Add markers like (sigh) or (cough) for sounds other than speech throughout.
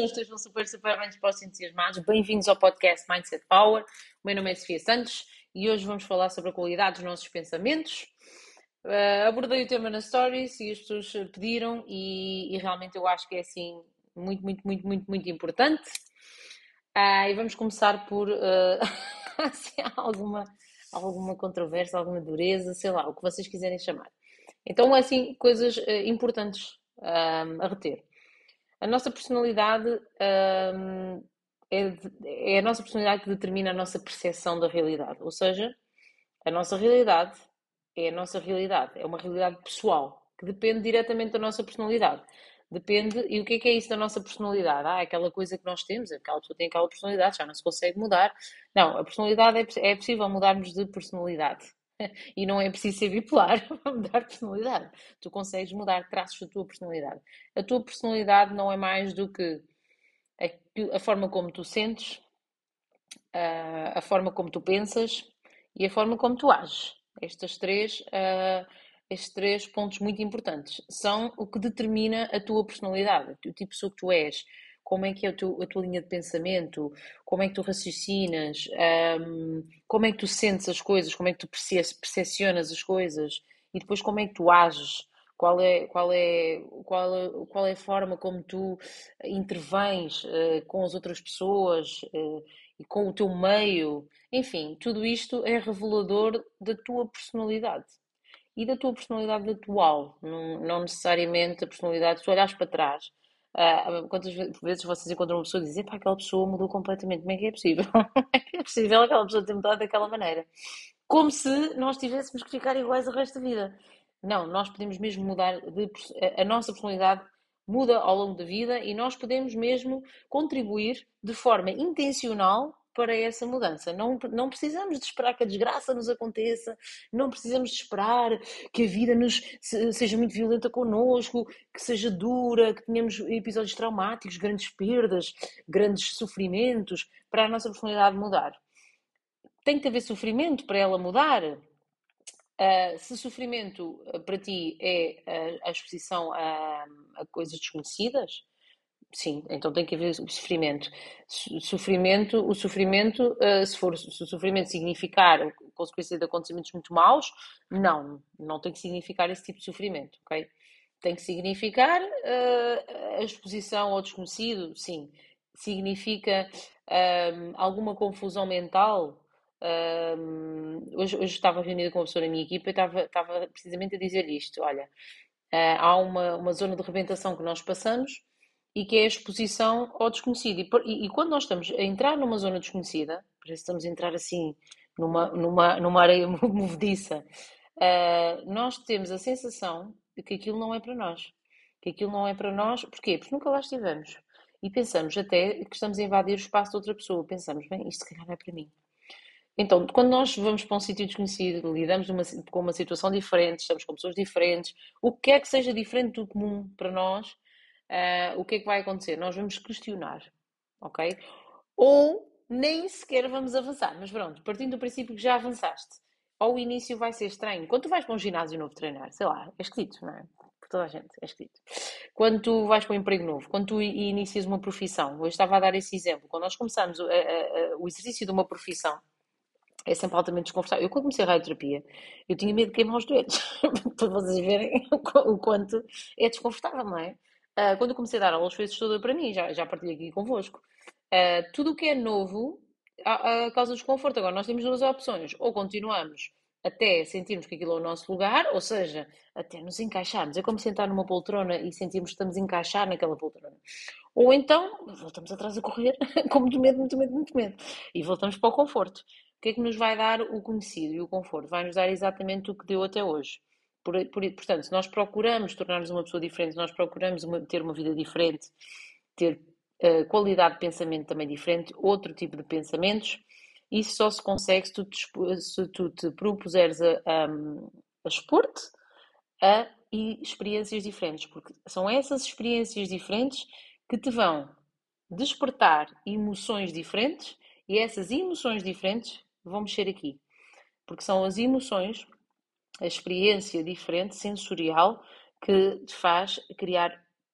que estejam super, super bem dispostos e entusiasmados. Bem-vindos ao podcast Mindset Power. O meu nome é Sofia Santos e hoje vamos falar sobre a qualidade dos nossos pensamentos. Uh, abordei o tema na Stories e as pessoas pediram e, e, realmente eu acho que é assim muito, muito, muito, muito, muito importante. Uh, e vamos começar por uh, se há alguma, alguma controvérsia, alguma dureza, sei lá, o que vocês quiserem chamar. Então, assim, coisas importantes a reter. A nossa personalidade um, é, é, a nossa personalidade que determina a nossa percepção da realidade. Ou seja, a nossa realidade é a nossa realidade, é uma realidade pessoal que depende diretamente da nossa personalidade. Depende, e o que é que é isso da nossa personalidade? Ah, aquela coisa que nós temos, aquela pessoa tem aquela personalidade, já não se consegue mudar. Não, a personalidade é, é possível mudarmos de personalidade. (laughs) E não é preciso ser bipolar (laughs) para mudar personalidade. Tu consegues mudar traços da tua personalidade. A tua personalidade não é mais do que a, a forma como tu sentes, a, a, forma como tu pensas e a forma como tu ages. Estes três, uh, estes três pontos muito importantes são o que determina a tua personalidade, o tipo de pessoa que tu és como é que é a, tu, a tua linha de pensamento, como é que tu raciocinas, um, como é que tu sentes as coisas, como é que tu percepcionas as coisas e depois como é que tu ages, qual é, qual é, qual é, qual é a forma como tu intervens uh, com as outras pessoas uh, e com o teu meio, enfim, tudo isto é revelador da tua personalidade e da tua personalidade atual, não, não necessariamente a personalidade, se olhares para trás Uh, quantas vezes vocês encontram uma pessoa e dizem, pá, aquela pessoa mudou completamente, como é que é possível? (laughs) Como é que é possível aquela pessoa ter mudado daquela maneira? Como se nós tivéssemos que ficar iguais o resto da vida. Não, nós podemos mesmo mudar, de, a nossa personalidade muda ao longo da vida e nós podemos mesmo contribuir de forma intencional para essa mudança. Não, não precisamos de esperar que a desgraça nos aconteça, não precisamos de esperar que a vida nos seja muito violenta connosco, que seja dura, que tenhamos episódios traumáticos, grandes perdas, grandes sofrimentos, para a nossa personalidade mudar. Tem que haver sofrimento para ela mudar. Uh, se sofrimento uh, para ti é uh, a exposição a, a coisas desconhecidas, sim, então tem que haver sofrimento. Sofrimento, o sofrimento, uh, se for se o sofrimento significar consequência de acontecimentos muito maus, não, não tem que significar esse tipo de sofrimento, ok? Tem que significar uh, a exposição ao desconhecido, sim. Significa uh, alguma confusão mental. hoje, hoje estava reunida com uma pessoa na minha equipa e estava, estava precisamente a dizer isto: olha, há uma, uma zona de rebentação que nós passamos e que é a exposição ao desconhecido. E, e, quando nós estamos a entrar numa zona desconhecida, parece que estamos a entrar assim numa, numa, numa areia (laughs) movediça, uh, nós temos a sensação de que aquilo não é para nós. Que aquilo não é para nós, porquê? Porque nunca lá estivemos. E pensamos até que estamos a invadir o espaço de outra pessoa. Pensamos, bem, isto se calhar não é para mim. Então, quando nós vamos para um sítio desconhecido, lidamos uma, com uma situação diferente, estamos com pessoas diferentes, o que é que seja diferente do comum para nós, uh, o que é que vai acontecer? Nós vamos questionar, ok? Ou nem sequer vamos avançar, mas pronto, partindo do princípio que já avançaste, ao início vai ser estranho. Quando tu vais para um ginásio novo treinar, sei lá, é esquisito, não é? Por toda a gente, é esquisito. Quando tu vais para um emprego novo, quando tu inicias uma profissão, eu estava a dar esse exemplo, quando nós começamos a, a, a, o exercício de uma profissão, é sempre altamente desconfortável. Eu, quando comecei a radioterapia, eu tinha medo de queimar os dedos, (laughs) para vocês verem o quanto é desconfortável, não é? Uh, quando comecei a dar aulas foi assustador para mim, já, já partilhei aqui convosco. Uh, tudo o que é novo a, a causa desconforto. Agora, nós temos duas opções. Ou continuamos até sentirmos que aquilo é o nosso lugar, ou seja, até nos encaixarmos. É como sentar numa poltrona e sentirmos que estamos a encaixar naquela poltrona. Ou então, voltamos atrás a correr, (laughs) com muito medo, muito medo, muito medo. E voltamos para o conforto. O que é que nos vai dar o conhecido e o conforto? Vai nos dar exatamente o que deu até hoje. Por, por, portanto, se nós procuramos tornar-nos uma pessoa diferente, se nós procuramos uma, ter uma vida diferente, ter uh, qualidade de pensamento também diferente, outro tipo de pensamentos, isso só se consegue se tu te, se tu te propuseres a, a, a expor-te a e experiências diferentes, porque são essas experiências diferentes que te vão despertar emoções diferentes e essas emoções diferentes vão mexer aqui. Porque são as emoções a experiência diferente, sensorial, que te faz criar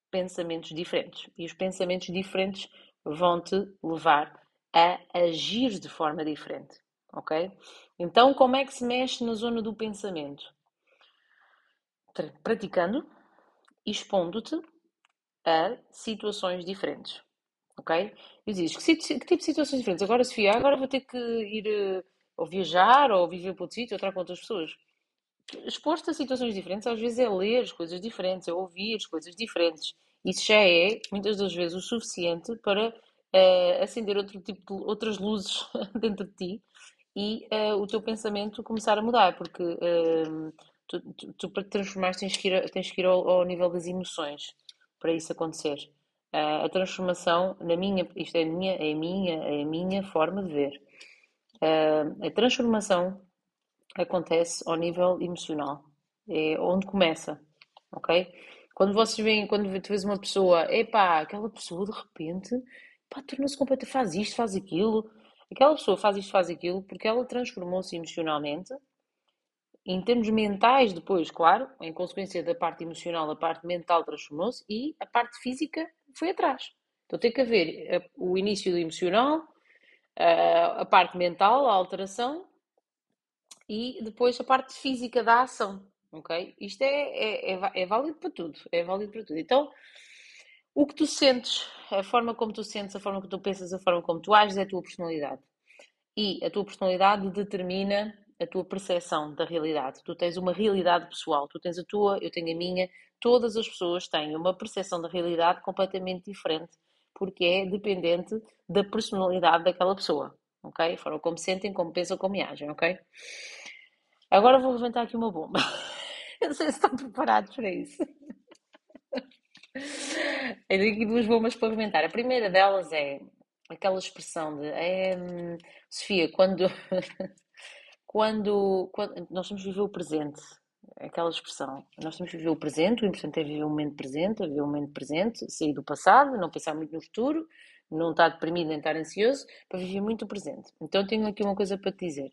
pensamentos diferentes. E os pensamentos diferentes vão te levar a agir de forma diferente. Ok? Então, como é que se mexe na zona do pensamento? Praticando, expondo-te a situações diferentes. Ok? E dizes, que, que, tipo de situações diferentes? Agora, Sofia, agora vou ter que ir uh, ou viajar ou viver para outro sítio ou estar com outras pessoas. Exposto a situações diferentes, às vezes é ler coisas diferentes, é ouvir coisas diferentes. Isso já é, muitas das vezes, o suficiente para uh, acender outro tipo de, outras luzes (laughs) dentro de ti e uh, o teu pensamento começar a mudar, porque uh, tu, para te transformar tens que ir, tens que ir ao, ao nível das emoções para isso acontecer. A transformação, na minha, isto é a minha, é a minha, é a minha forma de ver. A transformação acontece ao nível emocional. É onde começa, ok? Quando vocês veem, quando tu vês uma pessoa, epá, aquela pessoa de repente, pá, tornou-se completa, faz isto, faz aquilo. Aquela pessoa faz isto, faz aquilo, porque ela transformou-se emocionalmente em termos mentais, depois, claro, em consequência da parte emocional, a parte mental transformou-se e a parte física foi atrás. Então tem que haver eh, o início do emocional, eh, a parte mental, a alteração e depois a parte física da ação. Ok? Isto é, é, é, é válido para tudo. É válido para tudo. Então, o que tu sentes, a forma como tu sentes, a forma como tu pensas, a forma como tu ages é a tua personalidade. E a tua personalidade determina a tua percepção da realidade. Tu tens uma realidade pessoal, tu tens a tua, eu tenho a minha, todas as pessoas têm uma percepção da realidade completamente diferente, porque é dependente da personalidade daquela pessoa, ok? Foram como sentem, como pensam, como agem, ok? Agora vou levantar aqui uma bomba. (laughs) Eu não sei se estão preparados para isso. (laughs) Eu tenho aqui duas bombas para comentar. A primeira delas é aquela expressão de é, Sofia, quando (laughs) quando, quando nós temos que viver o presente, aquela expressão, nós temos que viver o presente, o importante é viver o momento presente, viver o momento presente, sair do passado, não pensar muito no futuro, não estar deprimido nem estar ansioso, para viver muito o presente. Então tenho aqui uma coisa para te dizer.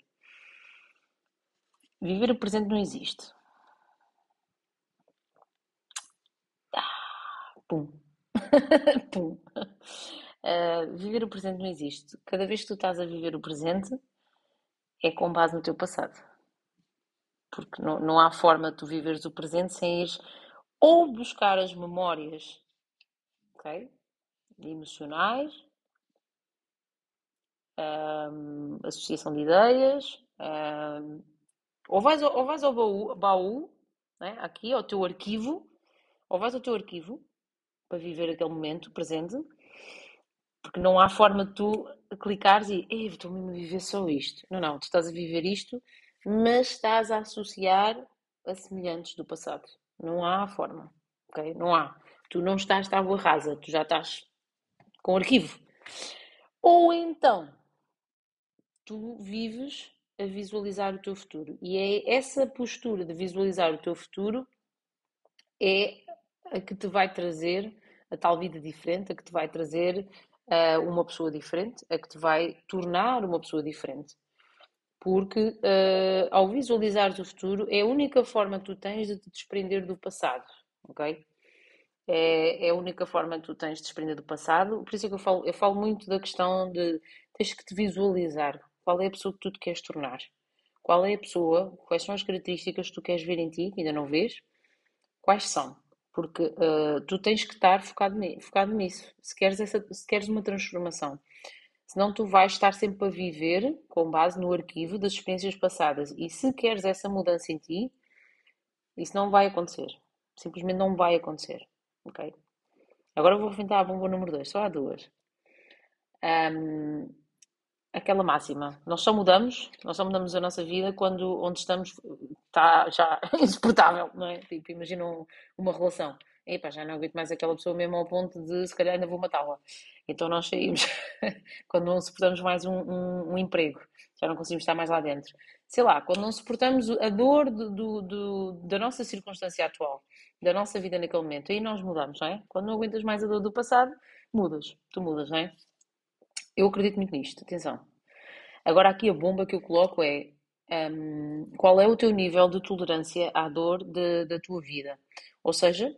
Viver o presente não existe. Ah, pum. (laughs) pum. Uh, viver o presente não existe. Cada vez que tu estás a viver o presente, é com base no teu passado. Porque não, não há forma de tu viveres o presente sem ir ou buscar as memórias okay, emocionais, um, associação de ideias, um, ou, vais, ou vais ao baú, baú né, aqui, ao teu arquivo, ou vais ao teu arquivo para viver aquele momento presente, porque não há forma de tu clicares e estou mesmo a viver só isto. Não, não, tu estás a viver isto, mas estás a associar a semelhantes do passado. Não há forma, ok? Não há. Tu não estás tábua rasa, tu já estás com arquivo. Ou então, tu vives a visualizar o teu futuro. E é essa postura de visualizar o teu futuro é a que te vai trazer a tal vida diferente, a que te vai trazer uh, uma pessoa diferente, a que te vai tornar uma pessoa diferente. Porque uh, ao visualizares o futuro é a única forma que tu tens de te desprender do passado, ok? É, é a única forma que tu tens de desprender do passado. Por isso é que eu falo, eu falo muito da questão de tens que te visualizar. Qual é a pessoa que tu te queres tornar? Qual é a pessoa? Quais são as características que tu queres ver em ti, que ainda não vês? Quais são? porque uh, tu tens que estar focado, focado nisso, se queres, essa, se queres uma transformação. Senão tu vais estar sempre a viver com base no arquivo das experiências passadas. E se queres essa mudança em ti, isso não vai acontecer. Simplesmente não vai acontecer. Ok? Agora vou enfrentar a bomba número 2, só há duas. Um, aquela máxima. Nós só mudamos, nós só mudamos a nossa vida quando onde estamos está já (laughs) insuportável, não é? Tipo, imagina uma relação. Epá, já não aguento mais aquela pessoa mesmo ao ponto de se calhar ainda vou matá-la. Então nós saímos (laughs) quando não suportamos mais um, um, um, emprego, já não conseguimos estar mais lá dentro. Sei lá, quando não suportamos a dor do, do, do, da nossa circunstância atual, da nossa vida naquele momento, aí nós mudamos, não é? Quando não aguentas mais a dor do passado, mudas, tu mudas, não é? Eu acredito muito nisto, atenção. Agora aqui a bomba que eu coloco é um, qual é o teu nível de tolerância à dor da tua vida? Ou seja,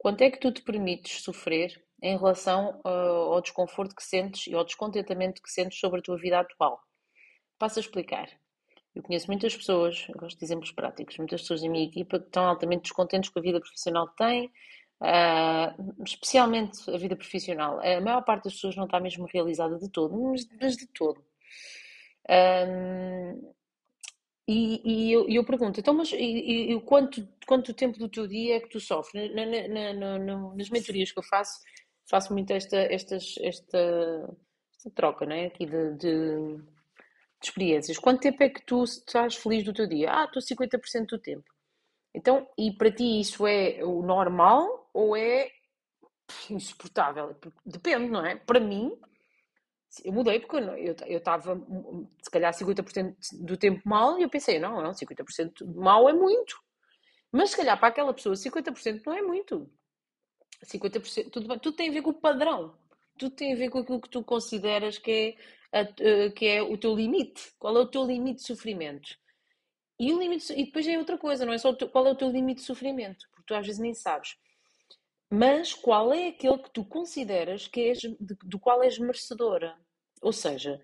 Quanto é que tu te permites sofrer em relação uh, ao desconforto que sentes e ao descontentamento que sentes sobre a tua vida atual? Passo a explicar. Eu conheço muitas pessoas, gosto de exemplos práticos, muitas pessoas da minha equipa que estão altamente descontentes com a vida profissional que têm, uh, especialmente a vida profissional. A maior parte das pessoas não está mesmo realizada de todo, mas, mas de todo. Um, e, e eu, eu, pergunto, então, mas e, e, quanto, quanto tempo do teu dia é que tu sofres? Na, na, na, nas mentorias que eu faço, faço muito esta, estas, esta, esta troca, é? Aqui de, de, de, experiências. Quanto tempo é que tu estás feliz do teu dia? Ah, estou 50% do tempo. Então, e para ti isso é o normal ou é insuportável? Depende, não é? Para mim, eu mudei porque eu estava, se calhar, 50% do tempo mal e eu pensei, não, não, 50% mal é muito. Mas se calhar para aquela pessoa 50% não é muito. 50%, tudo, tudo tem a ver com o padrão. Tudo tem a ver com aquilo que tu consideras que é, a, que é o teu limite. Qual é o teu limite de sofrimento? E, o limite, e depois é outra coisa, não é só teu, qual é o teu limite de sofrimento, porque tu às vezes nem sabes. Mas qual é aquele que tu consideras que és, de, do qual és merecedora? Ou seja,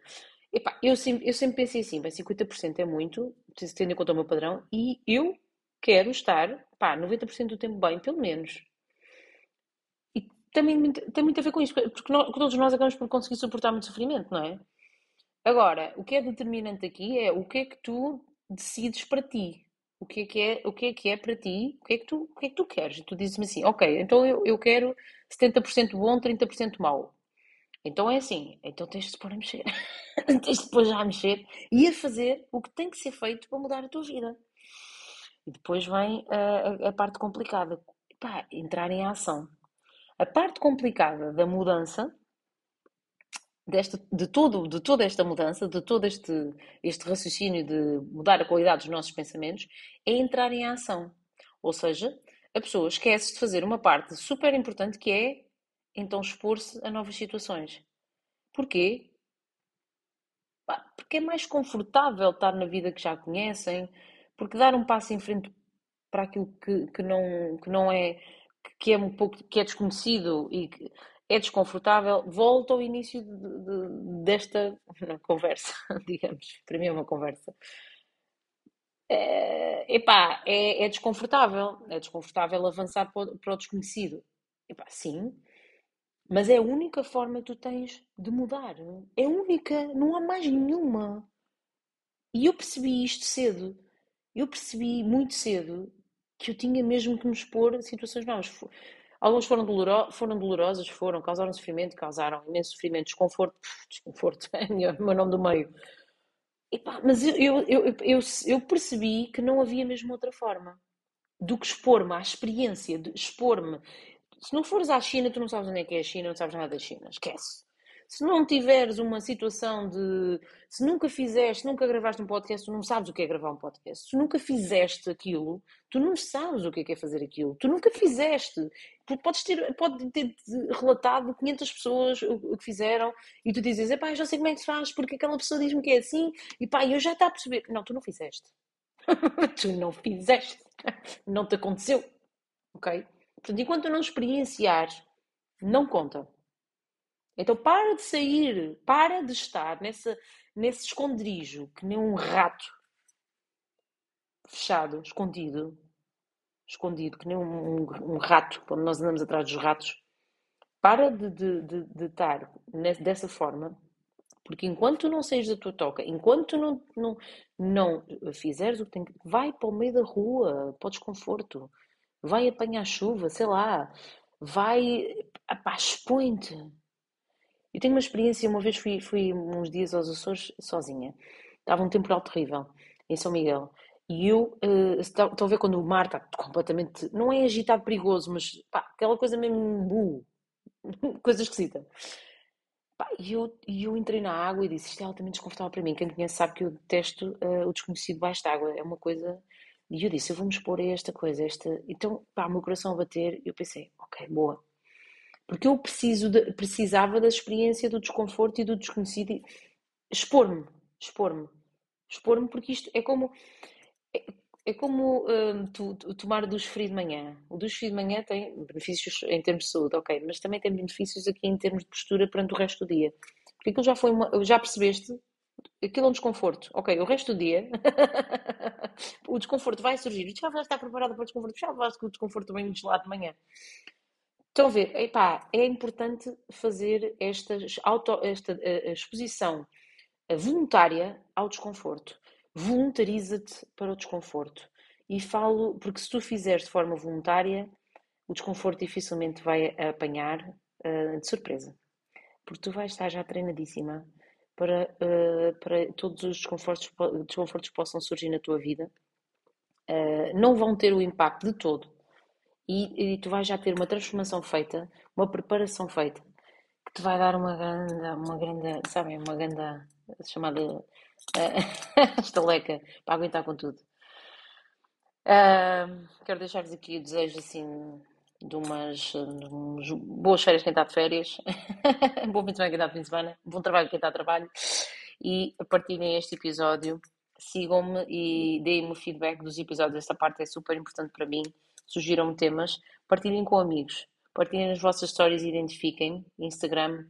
epá, eu, sempre, eu sempre pensei assim, bem, 50% é muito, tendo em conta o meu padrão, e eu quero estar, pá, 90% do tempo bem, pelo menos. E também tem muito a ver com isso, porque nós, todos nós acabamos por conseguir suportar muito sofrimento, não é? Agora, o que é determinante aqui é o que é que tu decides para ti o que é que é, o que é que é para ti, o que é que tu, o que é que tu queres. E tu dizes-me assim, ok, então eu, eu quero 70% bom, 30% mau. Então é assim, então tens de te pôr a mexer. (laughs) tens de pôr já a mexer e a fazer o que tem que ser feito para mudar a tua vida. E depois vem a, a, a parte complicada. Pá, entrar em ação. A parte complicada da mudança desta, de, todo, de toda esta mudança, de todo este, este raciocínio de mudar a qualidade dos nossos pensamentos, é entrar em ação. Ou seja, a pessoa esquece de fazer uma parte super importante que é então expor-se a novas situações. Porquê? Porque é mais confortável estar na vida que já conhecem, porque dar um passo em frente para aquilo que, que, não, que não é que é um pouco que é desconhecido e que é desconfortável, volta ao início de, de, desta (laughs) conversa, (laughs) digamos. Para mim é uma conversa. É, epá, é, é desconfortável. É desconfortável avançar para o, para o desconhecido. Epá, sim, mas é a única forma que tu tens de mudar. É única, não há mais nenhuma. E eu percebi isto cedo. Eu percebi muito cedo que eu tinha mesmo que me expor a situações novas. Alguns foram, doloro foram dolorosas, foram, causaram sofrimento, causaram imenso sofrimento, desconforto, desconforto, (laughs) é o meu nome do meio. Epá, mas eu, eu, eu, eu, percebi que não havia mesmo outra forma do que expor-me à experiência, expor-me. Se não fores à China, tu não sabes onde é que é a China, não sabes nada da China, esquece se não tiveres uma situação de. Se nunca fizeste, nunca gravaste um podcast, tu não sabes o que é gravar um podcast. Se nunca fizeste aquilo, tu não sabes o que é, é fazer aquilo. Tu nunca fizeste. Podes ter, pode ter relatado 500 pessoas o que fizeram e tu dizes, pá, eu já sei como é que se faz, porque aquela pessoa diz-me que é assim e pá, eu já está a perceber. Não, tu não fizeste. (laughs) tu não fizeste. Não te aconteceu. Ok? Portanto, enquanto não experienciares, não conta. Então para de sair, para de estar nessa, nesse esconderijo, que nem um rato fechado, escondido, escondido, que nem um, um, um rato, quando nós andamos atrás dos ratos. Para de, de, de, de estar nessa, dessa forma, porque enquanto não saís da tua toca, enquanto não, não, não fizeres o que tem que. Vai para o meio da rua, para o desconforto, vai apanhar chuva, sei lá, vai. expõe-te eu tenho uma experiência, uma vez fui, fui uns dias aos Açores sozinha. Estava um temporal terrível em São Miguel. E eu, uh, estão a ver quando o mar está completamente, não é agitado, perigoso, mas pá, aquela coisa mesmo, bu, (laughs) coisa esquisita. Pá, e eu, eu entrei na água e disse, isto é altamente desconfortável para mim. Quem conhece sabe que eu detesto uh, o desconhecido baixo de água. É uma coisa... E eu disse, eu vou-me expor a esta coisa, esta... Então, pá, o meu coração a bater, eu pensei, ok, boa, porque eu preciso de, precisava da experiência do desconforto e do desconhecido. Expor-me, expor-me, expor-me, porque isto é como. É, é como hum, tu, tu, tomar o duche frio de manhã. O duche frio de manhã tem benefícios em termos de saúde, ok, mas também tem benefícios aqui em termos de postura perante o resto do dia. Porque aquilo já foi uma, já percebeste? Aquilo é um desconforto. Ok, o resto do dia (laughs) o desconforto vai surgir. Já vais estar preparado para o desconforto. Já vais com o desconforto bem gelado de manhã. Estão a ver? Epá, é importante fazer esta, auto, esta a, a exposição voluntária ao desconforto voluntariza-te para o desconforto. E falo, porque se tu fizeres de forma voluntária, o desconforto dificilmente vai apanhar uh, de surpresa. Porque tu vais estar já treinadíssima para, uh, para todos os desconfortos, desconfortos que possam surgir na tua vida. Uh, não vão ter o impacto de todo. E, e, tu vais já ter uma transformação feita, uma preparação feita, que te vai dar uma grande, uma grande, sabem, uma grande chamada (laughs) estaleca para aguentar com tudo. Uh, quero deixar-vos aqui o desejo assim de umas, de umas boas férias quem está de férias, (laughs) bom fim de semana quem está de fim de semana, bom trabalho quem está de trabalho. E partilhem este episódio, sigam-me e deem-me feedback dos episódios, esta parte é super importante para mim, sugiram-me temas, partilhem com amigos, partilhem as vossas histórias e identifiquem, Instagram,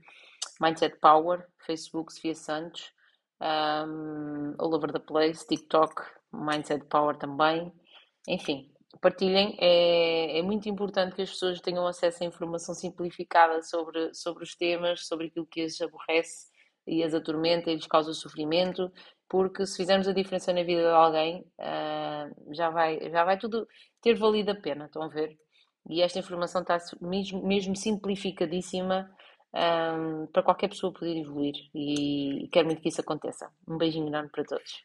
Mindset Power, Facebook, Sofia Santos, um, all over the place, TikTok, Mindset Power também. Enfim, partilhem. É, é muito importante que as pessoas tenham acesso a informação simplificada sobre, sobre os temas, sobre aquilo que as aborrece e as atormenta e lhes causa sofrimento, porque se fizermos a diferença na vida de alguém, uh, já, vai, já vai tudo ter valido a pena, estão a ver? E esta informação está mesmo, mesmo simplificadíssima um, para qualquer pessoa poder evoluir e quero muito que isso aconteça. Um beijinho enorme para todos.